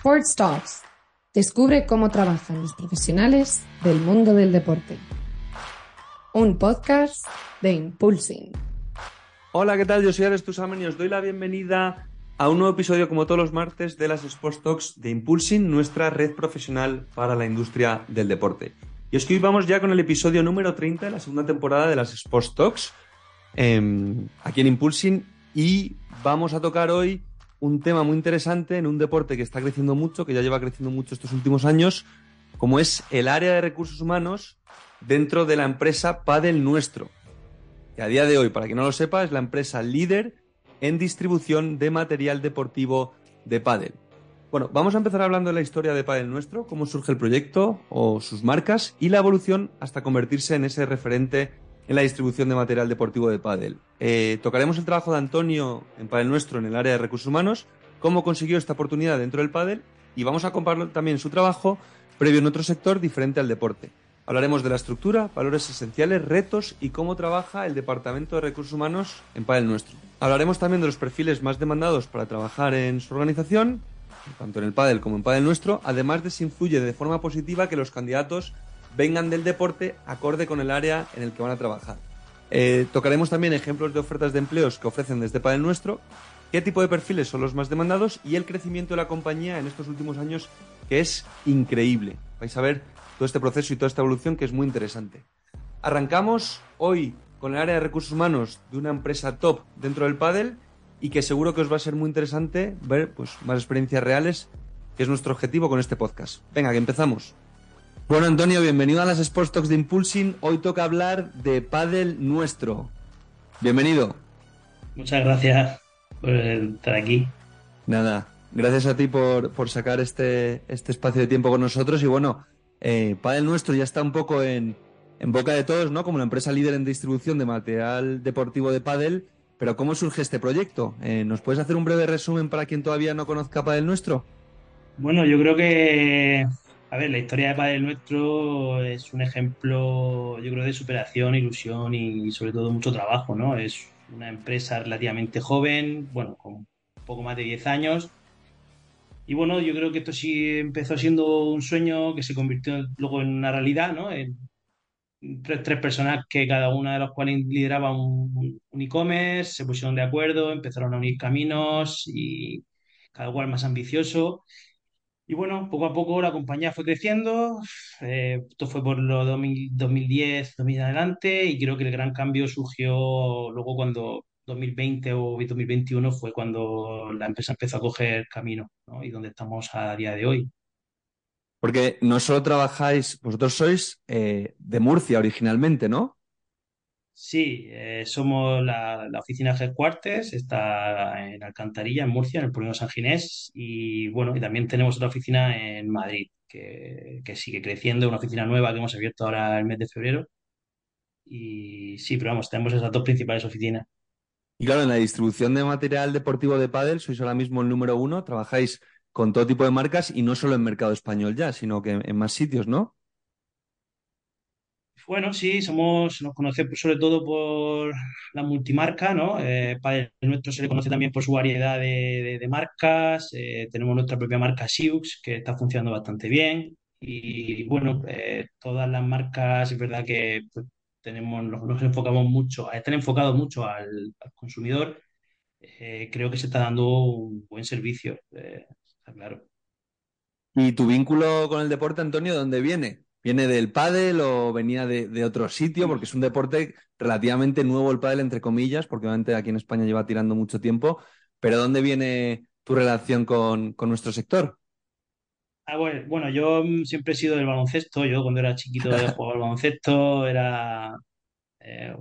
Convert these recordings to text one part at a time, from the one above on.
Sports Talks. Descubre cómo trabajan los profesionales del mundo del deporte. Un podcast de Impulsing. Hola, ¿qué tal? Yo soy Ares Tusamen y os doy la bienvenida a un nuevo episodio, como todos los martes, de las Sports Talks de Impulsing, nuestra red profesional para la industria del deporte. Y es que hoy vamos ya con el episodio número 30 de la segunda temporada de las Sports Talks em, aquí en Impulsing y vamos a tocar hoy un tema muy interesante en un deporte que está creciendo mucho, que ya lleva creciendo mucho estos últimos años, como es el área de recursos humanos dentro de la empresa Padel Nuestro. Que a día de hoy, para quien no lo sepa, es la empresa líder en distribución de material deportivo de Padel. Bueno, vamos a empezar hablando de la historia de Padel Nuestro, cómo surge el proyecto o sus marcas y la evolución hasta convertirse en ese referente en la distribución de material deportivo de pádel. Eh, tocaremos el trabajo de Antonio en Padel Nuestro en el área de recursos humanos, cómo consiguió esta oportunidad dentro del pádel y vamos a comparar también su trabajo previo en otro sector diferente al deporte. Hablaremos de la estructura, valores esenciales, retos y cómo trabaja el Departamento de Recursos Humanos en Padel Nuestro. Hablaremos también de los perfiles más demandados para trabajar en su organización, tanto en el Padel como en Padel Nuestro, además de si influye de forma positiva que los candidatos vengan del deporte acorde con el área en el que van a trabajar. Eh, tocaremos también ejemplos de ofertas de empleos que ofrecen desde Padel Nuestro, qué tipo de perfiles son los más demandados y el crecimiento de la compañía en estos últimos años, que es increíble. Vais a ver todo este proceso y toda esta evolución que es muy interesante. Arrancamos hoy con el área de recursos humanos de una empresa top dentro del Padel y que seguro que os va a ser muy interesante ver pues, más experiencias reales, que es nuestro objetivo con este podcast. Venga, que empezamos. Bueno, Antonio, bienvenido a las Sports Talks de Impulsing. Hoy toca hablar de Padel Nuestro. Bienvenido. Muchas gracias por estar aquí. Nada, gracias a ti por, sacar este, este espacio de tiempo con nosotros. Y bueno, eh, Padel Nuestro ya está un poco en, boca de todos, ¿no? Como la empresa líder en distribución de material deportivo de Padel. Pero ¿cómo surge este proyecto? Eh, ¿Nos puedes hacer un breve resumen para quien todavía no conozca Padel Nuestro? Bueno, yo creo que a ver, la historia de Padre Nuestro es un ejemplo, yo creo, de superación, ilusión y sobre todo mucho trabajo, ¿no? Es una empresa relativamente joven, bueno, con un poco más de 10 años. Y bueno, yo creo que esto sí empezó siendo un sueño que se convirtió luego en una realidad, ¿no? En tres, tres personas que cada una de las cuales lideraba un, un e-commerce, se pusieron de acuerdo, empezaron a unir caminos y cada cual más ambicioso. Y bueno, poco a poco la compañía fue creciendo, eh, esto fue por los 2010, 2000 adelante, y creo que el gran cambio surgió luego cuando 2020 o 2021 fue cuando la empresa empezó a coger camino, ¿no? Y donde estamos a día de hoy. Porque no solo trabajáis, vosotros sois eh, de Murcia originalmente, ¿no? Sí, eh, somos la, oficina Headquarters, está en Alcantarilla, en Murcia, en el Polígono San Ginés, y bueno, y también tenemos otra oficina en Madrid, que, sigue creciendo, una oficina nueva que hemos abierto ahora el mes de febrero. Y sí, pero vamos, tenemos esas dos principales oficinas. Y claro, en la distribución de material deportivo de pádel sois ahora mismo el número uno, trabajáis con todo tipo de marcas y no solo en mercado español ya, sino que en más sitios, ¿no? Bueno, sí, somos, nos conocemos sobre todo por la multimarca, ¿no? Eh, para nuestro se le conoce también por su variedad de, marcas. Eh, tenemos nuestra propia marca Siux, que está funcionando bastante bien. Y bueno, eh, todas las marcas, es verdad que pues, tenemos, nos, enfocamos mucho, están enfocados mucho al, consumidor. creo que se está dando un buen servicio, está claro. ¿Y tu vínculo con el deporte, Antonio, dónde viene? ¿Viene del pádel o venía de, otro sitio? Porque es un deporte relativamente nuevo el pádel, entre comillas, porque obviamente aquí en España lleva tirando mucho tiempo. Pero ¿dónde viene tu relación con, nuestro sector? Ah, bueno, yo siempre he sido del baloncesto. Yo cuando era chiquito jugaba al baloncesto, era eh,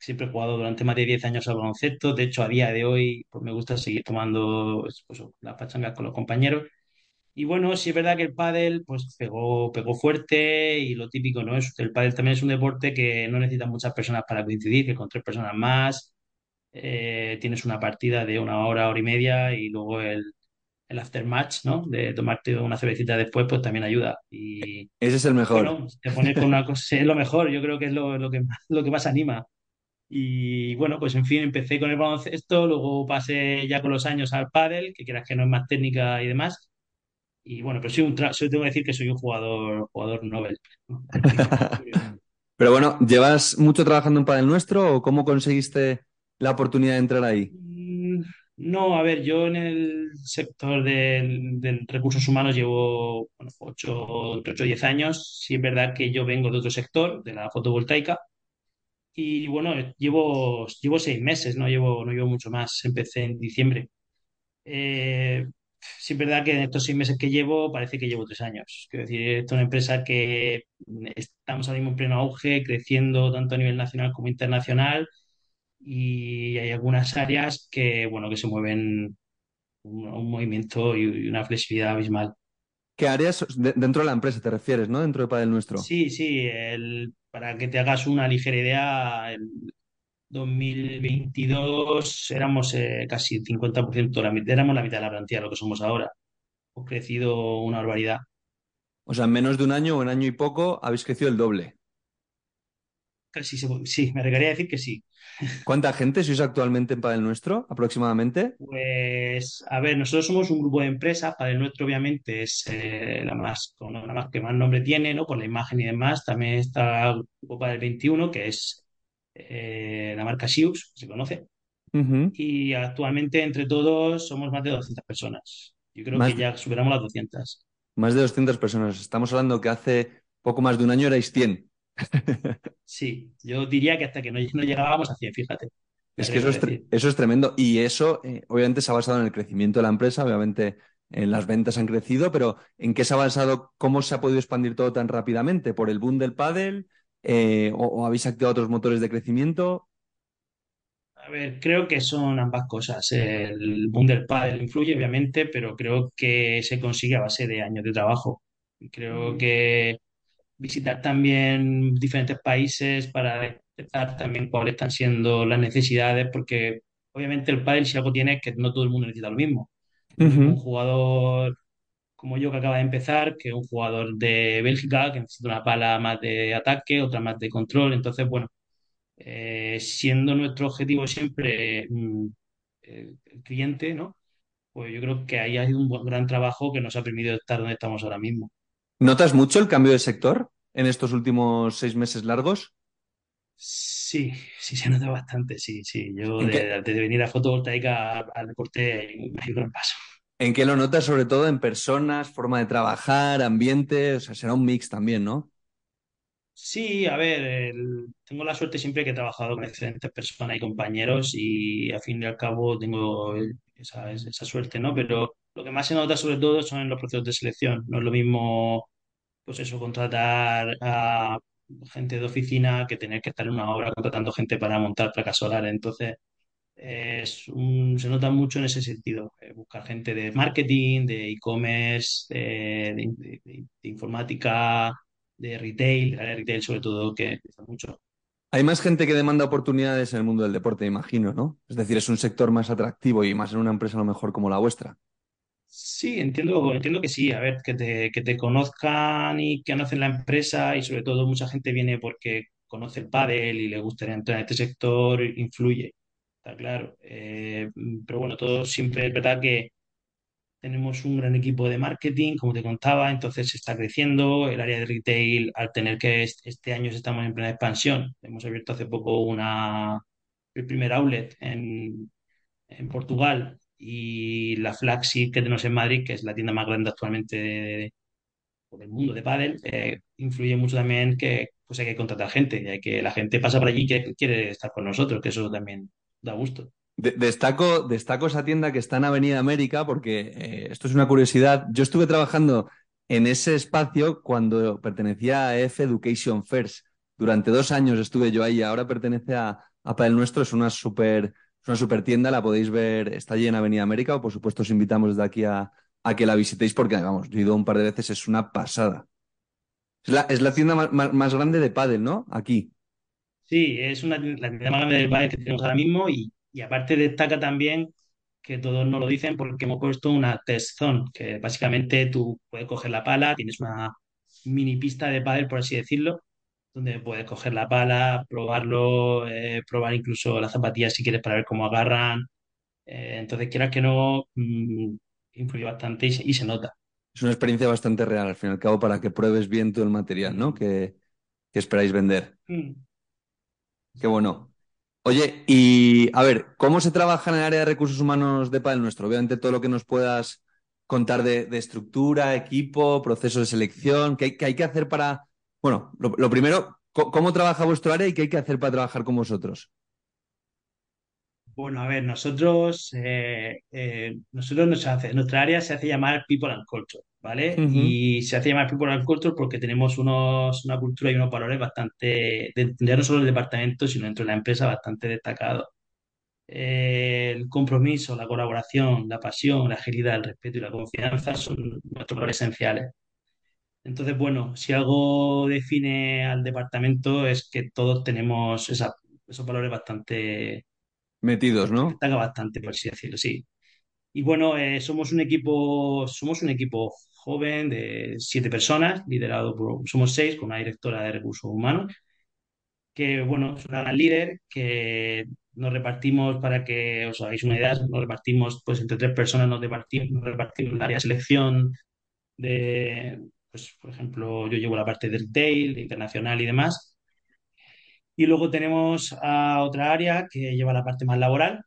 siempre he jugado durante más de 10 años al baloncesto. De hecho, a día de hoy pues, me gusta seguir tomando pues, las pachangas con los compañeros. Y bueno, sí es verdad que el pádel pues pegó, pegó fuerte y lo típico, ¿no? Es, el pádel también es un deporte que no necesita muchas personas para coincidir, que con tres personas más eh, tienes una partida de una hora, hora y media y luego el, el aftermatch, ¿no? De tomarte una cervecita después, pues también ayuda. Y, Ese es el mejor. Bueno, te pones con una cosa, es lo mejor, yo creo que es lo, lo, que, lo que más anima. Y bueno, pues en fin, empecé con el baloncesto, luego pasé ya con los años al pádel, que quieras que no es más técnica y demás Y bueno, pero soy un tra- soy- tengo que decir que soy un jugador, jugador Nobel. Pero bueno, ¿llevas mucho trabajando en Padel Nuestro o cómo conseguiste la oportunidad de entrar ahí? Mm, No, a ver, yo en el sector del, del recursos humanos llevo bueno, 8 o 10 años. Sí es verdad que yo vengo de otro sector, de la fotovoltaica, y bueno, llevo, llevo seis meses, no llevo, no llevo mucho más. Empecé en diciembre. Eh, sí es verdad que en estos seis meses que llevo parece que llevo tres años. Quiero decir, esto es una empresa que estamos ahora mismo en pleno auge, creciendo tanto a nivel nacional como internacional y hay algunas áreas que, bueno, que se mueven un, un movimiento y una flexibilidad abismal. ¿Qué áreas de- dentro de la empresa te refieres, no? Dentro de Padel Nuestro. Sí, sí, el, para que te hagas una ligera idea, el 2022 éramos eh, casi el 50%, la, éramos la mitad de la plantilla de lo que somos ahora. Hemos crecido una barbaridad. O sea, en menos de un año o en año y poco habéis crecido el doble. Casi sí, me regaría decir que sí. ¿Cuánta gente sois actualmente en Padel Nuestro, aproximadamente? Pues, a ver, nosotros somos un grupo de empresas, para el nuestro obviamente es eh, la más, con la más que más nombre tiene, ¿no? Por la imagen y demás. También está el grupo para el 21, que es eh, la marca Sius, se conoce. Y actualmente entre todos somos más de 200 personas. Yo creo Más, que ya superamos las 200. más de 200 personas. Estamos hablando que hace poco más de un año erais 100. Sí, yo diría que hasta que no, no llegábamos a 100, fíjate, Es que eso es, eso es tremendo. Y eso, eh, obviamente, se ha basado en el crecimiento de la empresa. Obviamente, en las ventas han crecido, pero ¿en qué se ha basado? ¿Cómo se ha podido expandir todo tan rápidamente? ¿Por el boom del pádel? Eh, o, o habéis activado otros motores de crecimiento? A ver, creo que son ambas cosas. El boom del pádel influye, obviamente, pero creo que se consigue a base de años de trabajo. Creo que visitar también diferentes países para detectar también cuáles están siendo las necesidades, porque obviamente el pádel si algo tiene es que no todo el mundo necesita lo mismo. Un jugador como yo que acaba de empezar que un jugador de Bélgica que necesita una pala más de ataque, otra más de control. Entonces, bueno eh, siendo nuestro objetivo siempre mm, el, el cliente, ¿no? Pues yo creo que ahí ha sido un buen- gran trabajo que nos ha permitido estar donde estamos ahora mismo. ¿Notas mucho el cambio de sector en estos últimos seis meses largos? Sí, sí se nota bastante, sí, sí. Yo ¿En qué, de, de venir a fotovoltaica al deporte hay un gran paso. En qué lo notas sobre todo en personas, forma de trabajar, ambiente? O sea, será un mix también, ¿no? Sí, a ver, el- tengo la suerte siempre que he trabajado con excelentes personas y compañeros y al fin y al cabo tengo esa, suerte, ¿no? Pero lo que más se nota sobre todo son en los procesos de selección. No es lo mismo pues eso, contratar a gente de oficina que tener que estar en una obra contratando gente para montar placas solares. Entonces, es un- se nota mucho en ese sentido. eh, buscar gente de marketing, de e-commerce, de, de- de- de- informática, de retail, de retail sobre todo, que empieza mucho. Hay más gente que demanda oportunidades en el mundo del deporte, imagino, ¿no? Es decir, es un sector más atractivo y más en una empresa a lo mejor como la vuestra. Sí, entiendo, entiendo que sí. A ver, que te, que te conozcan y que conocen la empresa y sobre todo mucha gente viene porque conoce el pádel y le gustaría entrar en este sector, influye, está claro. Eh, pero bueno, todo siempre es verdad que tenemos un gran equipo de marketing, como te contaba, entonces se está creciendo. El área de retail, al tener que est- este año estamos en plena expansión, hemos abierto hace poco una, el primer outlet en, en Portugal y la flagship que tenemos en Madrid, que es la tienda más grande actualmente de- del mundo de pádel, eh, influye mucho también que pues hay que contratar gente, y hay que la gente pasa por allí que quiere estar con nosotros, que eso también da gusto. De- destaco, destaco esa tienda que está en Avenida América porque eh, esto es una curiosidad. Yo estuve trabajando en ese espacio cuando pertenecía a EF Education First. Durante dos años estuve yo ahí. Ahora pertenece a, Padel Nuestro. Es una super, es una super tienda. La podéis ver. Está allí en Avenida América. O por supuesto os invitamos desde aquí a, que la visitéis porque, vamos, yo he ido un par de veces. Es una pasada. Es la, tienda más, más- más grande de pádel, ¿no? Aquí. Sí, es una, la tienda más grande del pádel que tenemos ahora mismo y, y aparte destaca también que todos nos lo dicen porque hemos puesto una test zone, que básicamente tú puedes coger la pala, tienes una mini pista de pádel, por así decirlo, donde puedes coger la pala, probarlo, eh, probar incluso las zapatillas si quieres para ver cómo agarran. Eh, entonces, quieras que no, mm, influye bastante y se, y se nota. es una experiencia bastante real, al fin y al cabo, para que pruebes bien todo el material, ¿no? Que, que esperáis vender. Mm. Qué bueno. Oye, y a ver, ¿cómo se trabaja en el área de recursos humanos de Padel Nuestro? Obviamente todo lo que nos puedas contar de, estructura, equipo, proceso de selección, ¿qué hay, que hacer para... Bueno, lo, primero, ¿cómo trabaja vuestro área y qué hay que hacer para trabajar con vosotros? Bueno, a ver, nosotros, eh, eh, nosotros nos hace- nuestra área se hace llamar People and Culture, ¿vale? Y se hace llamar People and Culture porque tenemos unos, una cultura y unos valores bastante, de- ya no solo del departamento, sino dentro de la empresa, bastante destacados. Eh, el compromiso, la colaboración, la pasión, la agilidad, el respeto y la confianza son nuestros valores esenciales. Entonces, bueno, si algo define al departamento es que todos tenemos esa- esos valores bastante Metidos, ¿no? destaca bastante, por así decirlo, sí. Y bueno, eh, somos un equipo, somos un equipo joven de siete personas, liderado por, somos seis, con una directora de recursos humanos, que bueno, es una gran líder, que nos repartimos, para que os hagáis una idea, nos repartimos, pues entre tres personas nos repartimos, nos repartimos el área de selección de, pues por ejemplo, yo llevo la parte del retail, de internacional y demás. Y luego tenemos a otra área que lleva la parte más laboral.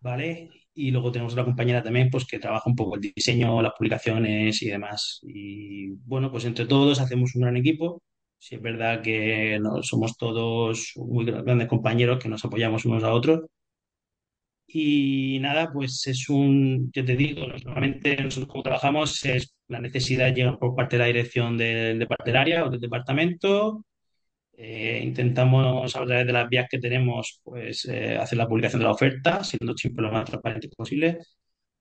¿vale? Y luego tenemos otra compañera también, pues que trabaja un poco el diseño, las publicaciones y demás. Y bueno, pues entre todos hacemos un gran equipo. Sí, es verdad que no, somos todos muy gra- grandes compañeros que nos apoyamos unos a otros. Y nada, pues es un, yo te digo, normalmente nosotros como trabajamos es la necesidad llega por parte de la dirección del, del área o del departamento eh, intentamos a través de las vías que tenemos, pues eh, hacer la publicación de la oferta, siendo siempre lo más transparente posible.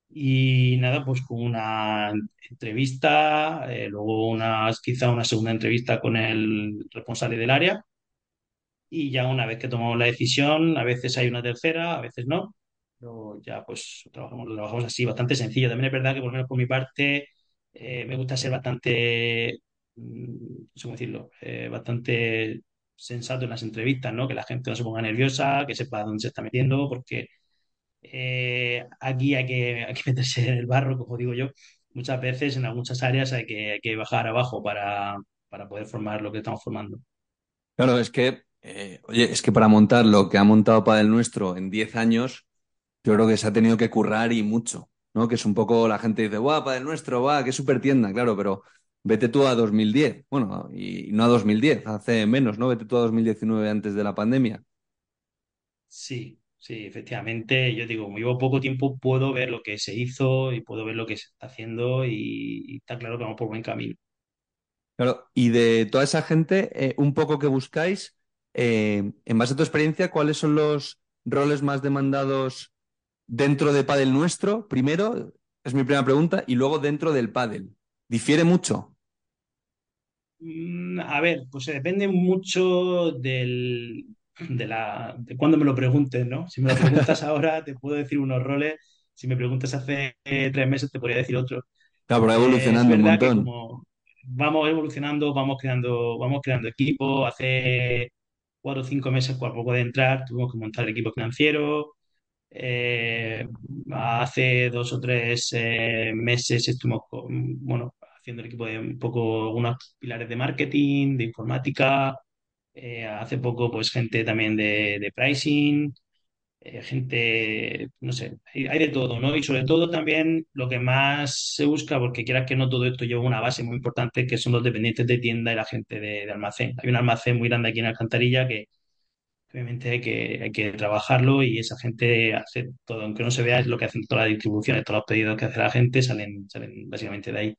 Y nada, pues con una entrevista, eh, luego una, quizá una segunda entrevista con el responsable del área. Y ya una vez que tomamos la decisión, a veces hay una tercera, a veces no. Pero ya pues trabajamos, trabajamos así, bastante sencillo. También es verdad que por lo menos por mi parte eh, me gusta ser bastante, sé cómo decirlo, eh, bastante sensato en las entrevistas, ¿no? Que la gente no se ponga nerviosa, que sepa dónde se está metiendo, porque eh, aquí hay que, hay que meterse en el barro, como digo yo. Muchas veces en algunas áreas hay que, hay que bajar abajo para, para poder formar lo que estamos formando. Claro, es que, eh, oye, es que para montar lo que ha montado Padel Nuestro en 10 años, yo creo que se ha tenido que currar y mucho, ¿no? Que es un poco, la gente dice, guau, Padel Nuestro, guau, qué super tienda, claro, pero vete tú a 2010, bueno, y no a 2010, hace menos, ¿no? Vete tú a 2019 antes de la pandemia. Sí, sí, efectivamente. Yo digo, como llevo poco tiempo, puedo ver lo que se hizo y puedo ver lo que se está haciendo y, y está claro que vamos por buen camino. Claro, y de toda esa gente, eh, un poco que buscáis, eh, en base a tu experiencia, ¿cuáles son los roles más demandados dentro de Padel Nuestro? Primero, es mi primera pregunta, y luego dentro del Padel. ¿Difiere mucho? Mm, A ver, pues eh, depende mucho del, de la, de cuándo me lo preguntes, ¿no? Si me lo preguntas ahora, te puedo decir unos roles. Si me preguntas hace eh, tres meses, te podría decir otro. Claro, pero es evolucionando un montón. como vamos evolucionando, vamos creando, vamos creando equipo. Hace cuatro o cinco meses, por poco de entrar, tuvimos que montar el equipo financiero. Eh, hace dos o tres eh, meses estuvimos con- bueno, haciendo el equipo de un poco unos pilares de marketing, de informática. Eh, hace poco, pues gente también de, de pricing, eh, gente, no sé, hay, de todo, ¿no? Y sobre todo también lo que más se busca, porque quieras que no todo esto lleva una base muy importante, que son los dependientes de tienda y la gente de, de almacén. Hay un almacén muy grande aquí en Alcantarilla que Obviamente hay que, hay que trabajarlo y esa gente hace todo, aunque no se vea, es lo que hacen todas las distribuciones, todos los pedidos que hace la gente salen, salen básicamente de ahí.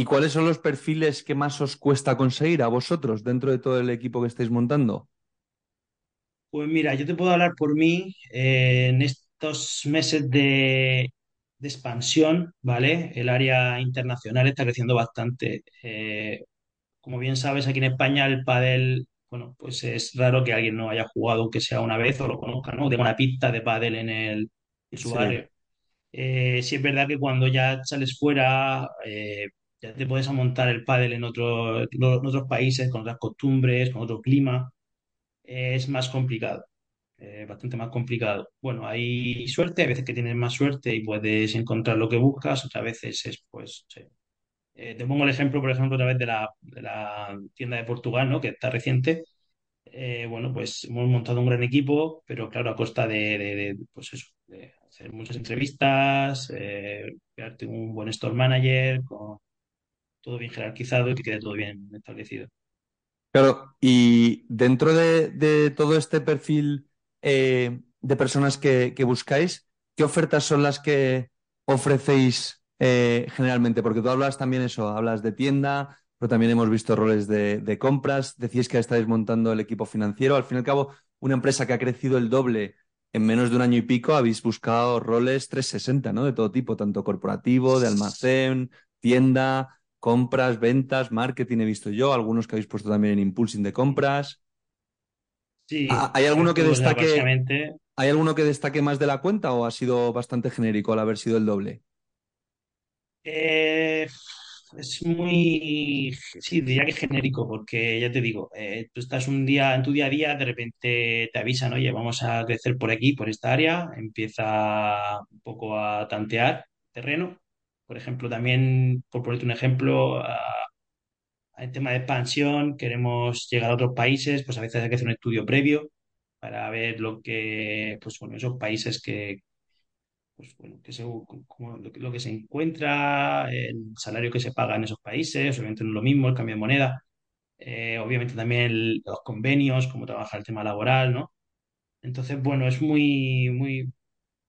¿Y cuáles son los perfiles que más os cuesta conseguir a vosotros dentro de todo el equipo que estáis montando? Pues mira, yo te puedo hablar por mí eh, en estos meses de, de expansión, ¿vale? El área internacional está creciendo bastante. Eh, como bien sabes, aquí en España el pádel, bueno, pues es raro que alguien no haya jugado, aunque sea una vez o lo conozca, ¿no? Tengo una pista de pádel en el, en su Sí. barrio. Eh, sí es verdad que cuando ya sales fuera, eh, te puedes montar el pádel en otro- otros países, con otras costumbres, con otro clima, es más complicado. eh, bastante más complicado. Bueno, hay suerte, hay veces que tienes más suerte y puedes encontrar lo que buscas, otras veces es, pues. Eh, te pongo el ejemplo, por ejemplo, otra vez de la, tienda de Portugal, ¿no? Que está reciente. Eh, bueno, pues hemos montado un gran equipo, pero claro, a costa de, pues eso, hacer muchas entrevistas, eh, crearte un buen store manager, con todo bien jerarquizado y que quede todo bien establecido. Claro, y dentro de, todo este perfil eh, de personas que, que buscáis, ¿qué ofertas son las que ofrecéis eh, generalmente? Porque tú hablas también eso, hablas de tienda, pero también hemos visto roles de, de compras. Decís que estáis montando el equipo financiero. Al fin y al cabo, una empresa que ha crecido el doble en menos de un año y pico, habéis buscado roles 360, ¿no? De todo tipo, tanto corporativo, de almacén, tienda compras, ventas, marketing he visto yo, algunos que habéis puesto también en Impulsing de compras. Sí, ¿Ha- ¿Hay alguno que sea, destaque, básicamente hay alguno que destaque más de la cuenta o ha sido bastante genérico al haber sido el doble? Eh, es muy, sí, diría que genérico, porque ya te digo, eh, tú estás un día en tu día a día, de repente te avisan, oye, vamos a crecer por aquí, por esta área, empieza un poco a tantear terreno. Por ejemplo, también, por ponerte un ejemplo, el tema de expansión, queremos llegar a otros países, pues a veces hay que hacer un estudio previo para ver lo que, pues bueno, esos países que pues bueno, que se, lo, que se encuentra, el salario que se paga en esos países, obviamente no es lo mismo, el cambio de moneda, eh, obviamente también los convenios, cómo trabaja el tema laboral, ¿no? Entonces, bueno, es muy, muy,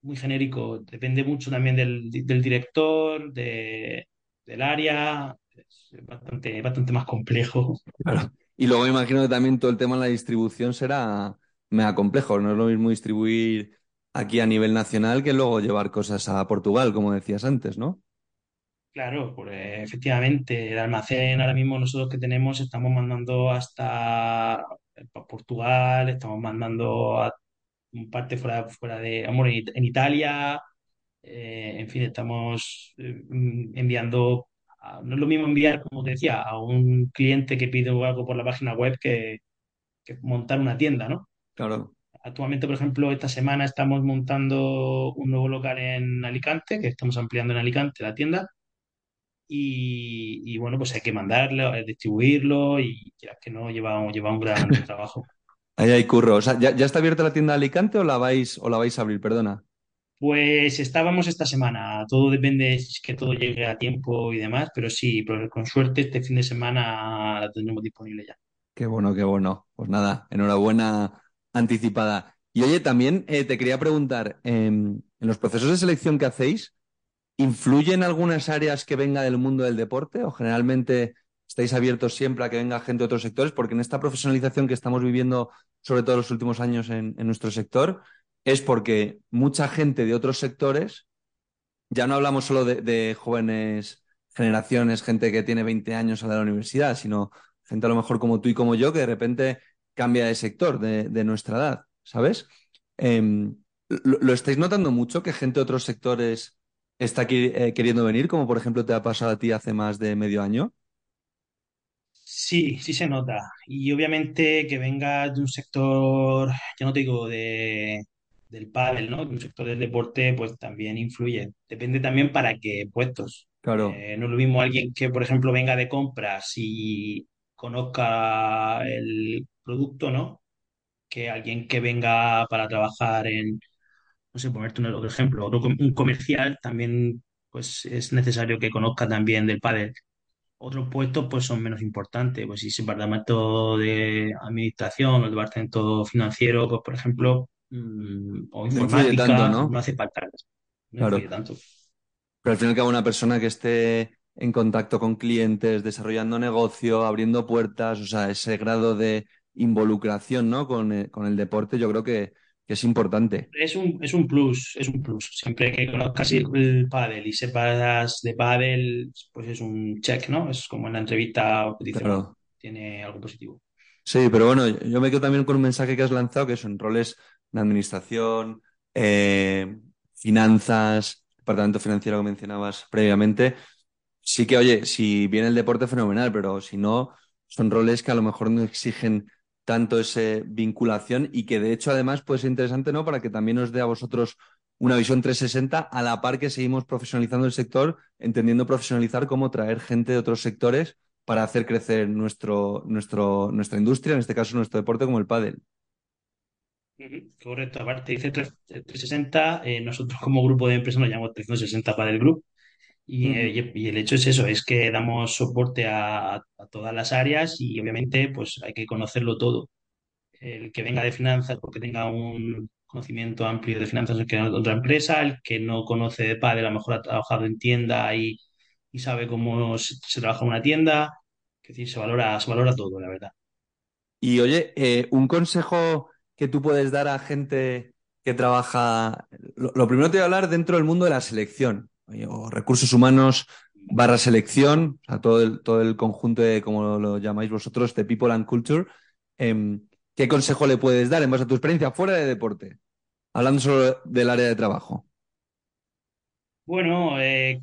muy genérico, depende mucho también del, del director, de, del área, es bastante, bastante más complejo. Claro. Y luego me imagino que también todo el tema de la distribución será mega complejo. No es lo mismo distribuir aquí a nivel nacional que luego llevar cosas a Portugal, como decías antes, ¿no? Claro, pues efectivamente, el almacén ahora mismo nosotros que tenemos estamos mandando hasta Portugal, estamos mandando a parte fuera, fuera de, amor, en, It- en Italia, eh, en fin, estamos eh, enviando, a- no es lo mismo enviar, como te decía, a un cliente que pide algo por la página web que, que montar una tienda, ¿no? Claro. Actualmente, por ejemplo, esta semana estamos montando un nuevo local en Alicante, que estamos ampliando en Alicante la tienda. Y, y, bueno, pues hay que mandarlo, eh, distribuirlo y que no, lleva, lleva un gran trabajo. Ahí hay curro. O sea, ¿ya, ya está abierta la tienda de Alicante o la vais, o la vais a abrir? Perdona. Pues estábamos esta semana, todo depende si es que todo llegue a tiempo y demás, pero sí, pero con suerte este fin de semana la tendremos disponible ya. Qué bueno, qué bueno. Pues nada, enhorabuena anticipada. Y oye, también eh, te quería preguntar, em, en los procesos de selección que hacéis, ¿influyen algunas áreas que venga del mundo del deporte o generalmente estáis abiertos siempre a que venga gente de otros sectores? Porque en esta profesionalización que estamos viviendo, sobre todo en los últimos años en, nuestro sector, es porque mucha gente de otros sectores, ya no hablamos solo de, jóvenes generaciones, gente que tiene 20 años a la universidad, sino gente a lo mejor como tú y como yo, que de repente cambia de sector de, nuestra edad, ¿sabes? Em, ¿lo, lo estáis notando mucho que gente de otros sectores está aquí, eh, queriendo venir, como por ejemplo te ha pasado a ti hace más de medio año? Sí, sí se nota. Y obviamente que venga de un sector, ya no te digo de, del pádel, ¿no? De un sector del deporte, pues también influye. Depende también para qué puestos. Claro, Eh, no es lo mismo alguien que, por ejemplo, venga de compras y conozca el producto, ¿no? Que alguien que venga para trabajar en, no sé, ponerte un otro ejemplo, otro, un comercial también, pues es necesario que conozca también del pádel. Otros puestos pues son menos importantes, pues si es el departamento de administración o el departamento financiero, pues por ejemplo, mm, o no influye tanto, informática, no ¿no? hace falta, no Claro. influye tanto. Pero al fin y al cabo, una persona que esté en contacto con clientes, desarrollando negocio, abriendo puertas, o sea, ese grado de involucración, ¿no? Con, eh, con el deporte, yo creo que, que es importante. Es un, es un plus, es un plus. Siempre que conozcas el, el pádel y sepas de pádel, pues es un check, ¿no? Es como en la entrevista que dice, bueno, Claro. tiene algo positivo. Sí, pero bueno, yo me quedo también con un mensaje que has lanzado, que son roles de administración, eh, finanzas, departamento financiero que mencionabas previamente. Sí que, oye, si viene el deporte, fenomenal, pero si no, son roles que a lo mejor no exigen tanto esa vinculación y que de hecho además puede ser interesante, ¿no? Para que también os dé a vosotros una visión 360 a la par que seguimos profesionalizando el sector, entendiendo profesionalizar como traer gente de otros sectores para hacer crecer nuestro, nuestro, nuestra industria, en este caso nuestro deporte como el pádel. Correcto, aparte dice 360, eh, nosotros como grupo de empresas nos llamamos 360 para el grupo eh, y, el hecho es eso, es que damos soporte a, a, todas las áreas y obviamente pues hay que conocerlo todo. El que venga de finanzas porque tenga un conocimiento amplio de finanzas que en otra empresa, el que no conoce de padre a lo mejor ha trabajado en tienda y, y sabe cómo se, se, trabaja en una tienda, es decir, se valora, se valora todo, la verdad. Y oye, eh, un consejo que tú puedes dar a gente que trabaja, lo, lo primero te voy a hablar dentro del mundo de la selección, o recursos humanos barra selección, o sea, todo el, todo el conjunto de, como lo llamáis vosotros, de People and Culture. Eh, ¿Qué consejo le puedes dar en base a tu experiencia fuera de deporte? Hablando solo del área de trabajo. Bueno, eh,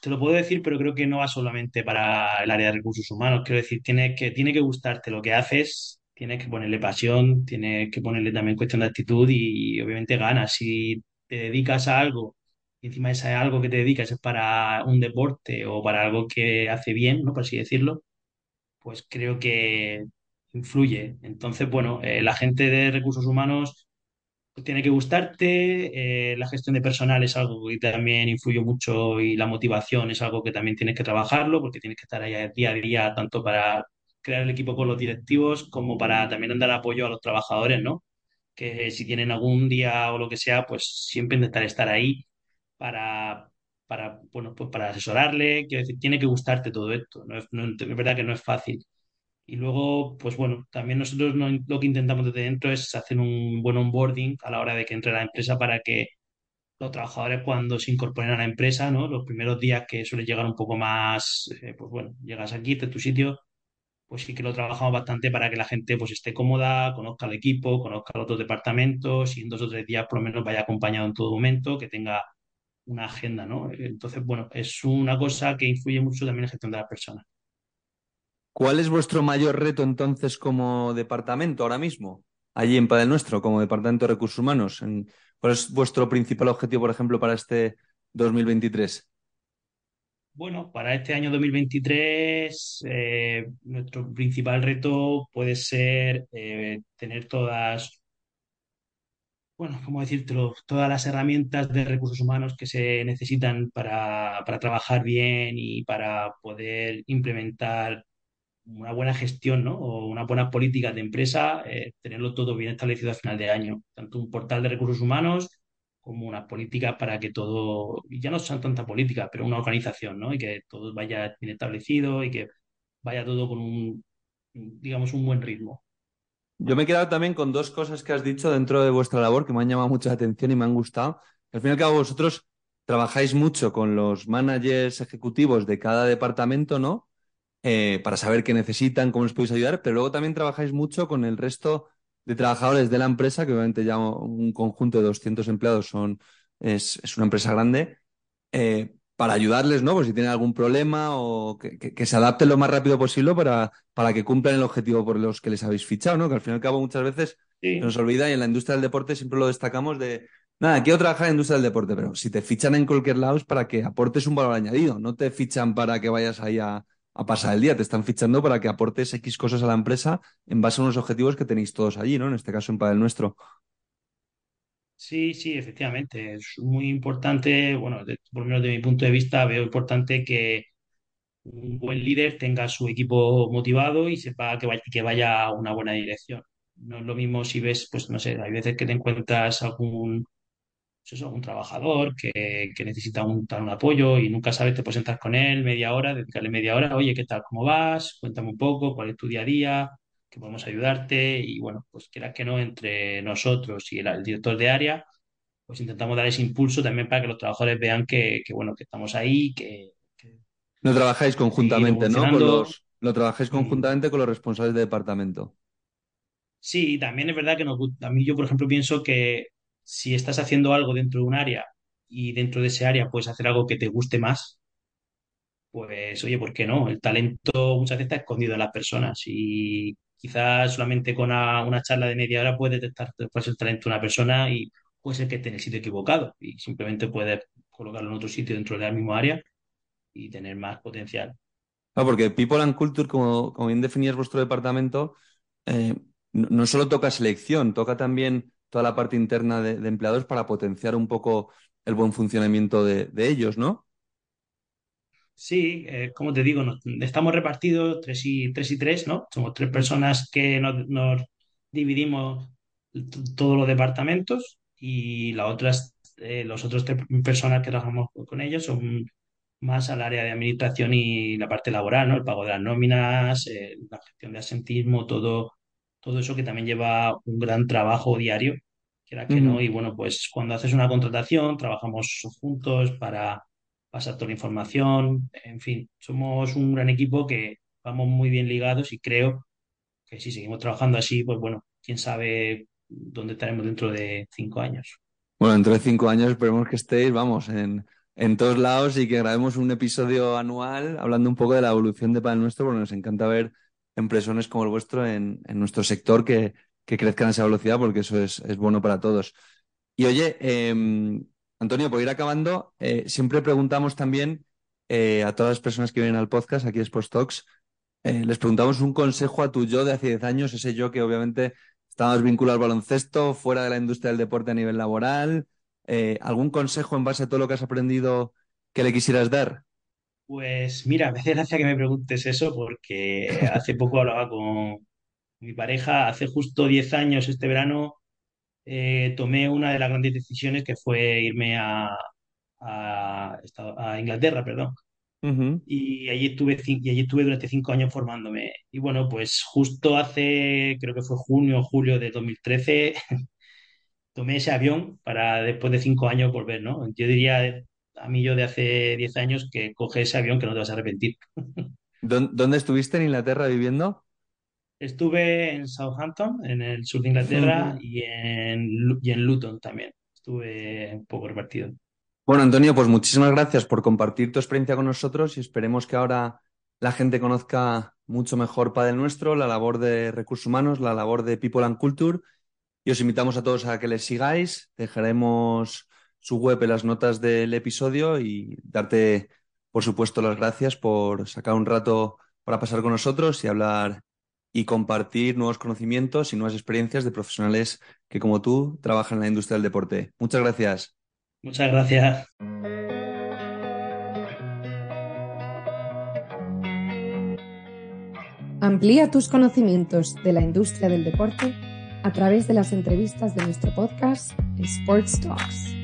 te lo puedo decir, pero creo que no va solamente para el área de recursos humanos. Quiero decir, tiene que, tiene que gustarte lo que haces, tienes que ponerle pasión, tienes que ponerle también cuestión de actitud y, obviamente ganas. Si te dedicas a algo encima ese algo que te dedicas es para un deporte o para algo que hace bien, ¿no? Por así decirlo, pues creo que influye. Entonces, bueno, eh, la gente de recursos humanos tiene que gustarte, eh, la gestión de personal es algo que también influye mucho y la motivación es algo que también tienes que trabajarlo porque tienes que estar ahí día a día tanto para crear el equipo con los directivos como para también dar apoyo a los trabajadores, ¿no? Que si tienen algún día o lo que sea, pues siempre intentar estar ahí para, para, bueno, pues para asesorarle, quiero decir, tiene que gustarte todo esto, no es, no, es verdad que no es fácil. Y luego, pues bueno, también nosotros no, lo que intentamos desde dentro es hacer un buen onboarding a la hora de que entre la empresa para que los trabajadores cuando se incorporen a la empresa, ¿no? Los primeros días que suele llegar un poco más, eh, pues bueno, llegas aquí, de tu sitio, pues sí que lo trabajamos bastante para que la gente pues esté cómoda, conozca el equipo, conozca los otros departamentos y en dos o tres días por lo menos vaya acompañado en todo momento, que tenga una agenda, ¿no? Entonces, bueno, es una cosa que influye mucho también en la gestión de las personas. ¿Cuál es vuestro mayor reto entonces como departamento ahora mismo? Allí en Padel Nuestro, como Departamento de Recursos Humanos. ¿Cuál es vuestro principal objetivo, por ejemplo, para este 2023? Bueno, para este año 2023, eh, nuestro principal reto puede ser eh, tener todas, bueno, ¿cómo decírtelo? Todas las herramientas de recursos humanos que se necesitan para, para trabajar bien y para poder implementar una buena gestión, ¿no? O una buena política de empresa, eh, tenerlo todo bien establecido a final de año. Tanto un portal de recursos humanos como unas políticas para que todo, ya no son tanta política, pero una organización, ¿no? Y que todo vaya bien establecido y que vaya todo con un, digamos, un buen ritmo. Yo me he quedado también con dos cosas que has dicho dentro de vuestra labor que me han llamado mucha atención y me han gustado. Al fin y al cabo, vosotros trabajáis mucho con los managers ejecutivos de cada departamento, ¿no? Eh, para saber qué necesitan, cómo les podéis ayudar, pero luego también trabajáis mucho con el resto de trabajadores de la empresa, que obviamente ya un conjunto de 200 empleados son, es, una empresa grande, eh, para ayudarles, ¿no? Pues si tienen algún problema o que, que, que, se adapten lo más rápido posible para, para que cumplan el objetivo por los que les habéis fichado, ¿no? Que al fin y al cabo muchas veces sí. se nos olvida y en la industria del deporte siempre lo destacamos de, nada, quiero trabajar en la industria del deporte, pero si te fichan en cualquier lado es para que aportes un valor añadido, no te fichan para que vayas ahí a, a pasar el día, te están fichando para que aportes X cosas a la empresa en base a unos objetivos que tenéis todos allí, ¿no? En este caso en Padel Nuestro. Sí, sí, efectivamente. Es muy importante, bueno, de, por lo menos de mi punto de vista, veo importante que un buen líder tenga su equipo motivado y sepa que vaya, que vaya a una buena dirección. No es lo mismo si ves, pues no sé, hay veces que te encuentras algún pues trabajador que, que necesita un, un, apoyo y nunca sabes, te puedes sentar con él media hora, dedicarle media hora, oye, ¿qué tal? ¿Cómo vas? Cuéntame un poco, ¿cuál es tu día a día? ¿Qué podemos ayudarte? Y bueno, pues quieras que no, entre nosotros y el, el director de área, pues intentamos dar ese impulso también para que los trabajadores vean que, que bueno, que estamos ahí, que... que no trabajáis conjuntamente, ¿no? Con los, lo trabajáis conjuntamente mm. con los responsables de departamento. Sí, también es verdad que nos, a mí yo, por ejemplo, pienso que si estás haciendo algo dentro de un área y dentro de ese área puedes hacer algo que te guste más, pues oye, ¿por qué no? El talento muchas veces está escondido en las personas y quizás solamente con una, charla de media hora puedes detectar puede el talento de una persona y puede ser que esté en el sitio equivocado y simplemente puedes colocarlo en otro sitio dentro de la misma área y tener más potencial. Ah, porque People and Culture, como, bien definías vuestro departamento, eh, no, solo toca selección, toca también toda la parte interna de, empleados para potenciar un poco el buen funcionamiento de, ellos, ¿no? Sí, eh, como te digo, estamos repartidos tres y, tres y tres, ¿no? Somos tres personas que nos, dividimos todos los departamentos y las otras, eh, los otros tres personas que trabajamos con ellos son más al área de administración y la parte laboral, ¿no? El pago de las nóminas, eh, la gestión de asentismo, todo, todo eso que también lleva un gran trabajo diario, que que no. Y bueno, pues cuando haces una contratación, trabajamos juntos para pasar toda la información. En fin, somos un gran equipo que vamos muy bien ligados y creo que si seguimos trabajando así, pues bueno, quién sabe dónde estaremos dentro de cinco años. Bueno, dentro de cinco años esperemos que estéis, vamos, en, todos lados y que grabemos un episodio anual hablando un poco de la evolución de Padel Nuestro, porque nos encanta ver empresas como el vuestro en, nuestro sector que, crezcan a esa velocidad, porque eso es, bueno para todos. Y oye, em, Antonio, por ir acabando, eh, siempre preguntamos también eh, a todas las personas que vienen al podcast, aquí es Talks, eh, les preguntamos un consejo a tu yo de hace 10 años, ese yo que obviamente estaba vinculado al baloncesto, fuera de la industria del deporte a nivel laboral, ¿algún consejo en base a todo lo que has aprendido que le quisieras dar? Pues mira, me hace gracia que me preguntes eso porque hace poco hablaba con mi pareja, hace justo 10 años este verano eh, tomé una de las grandes decisiones que fue irme a, a, Inglaterra, perdón. Y allí estuve y allí estuve durante cinco años formándome. Y bueno, pues justo hace, creo que fue junio o julio de 2013, tomé ese avión para después de cinco años volver, ¿no? Yo diría a mí yo de hace diez años que coge ese avión que no te vas a arrepentir. ¿Dónde estuviste en Inglaterra viviendo? Estuve en Southampton, en el sur de Inglaterra, y, en, y en Luton también. Estuve un poco repartido. Bueno, Antonio, pues muchísimas gracias por compartir tu experiencia con nosotros y esperemos que ahora la gente conozca mucho mejor Padel Nuestro, la labor de recursos humanos, la labor de People and Culture y os invitamos a todos a que les sigáis. Dejaremos su web en las notas del episodio y darte, por supuesto, las gracias por sacar un rato para pasar con nosotros y hablar y compartir nuevos conocimientos y nuevas experiencias de profesionales que, como tú, trabajan en la industria del deporte. Muchas gracias. Muchas gracias. Amplía tus conocimientos de la industria del deporte a través de las entrevistas de nuestro podcast Sports Talks.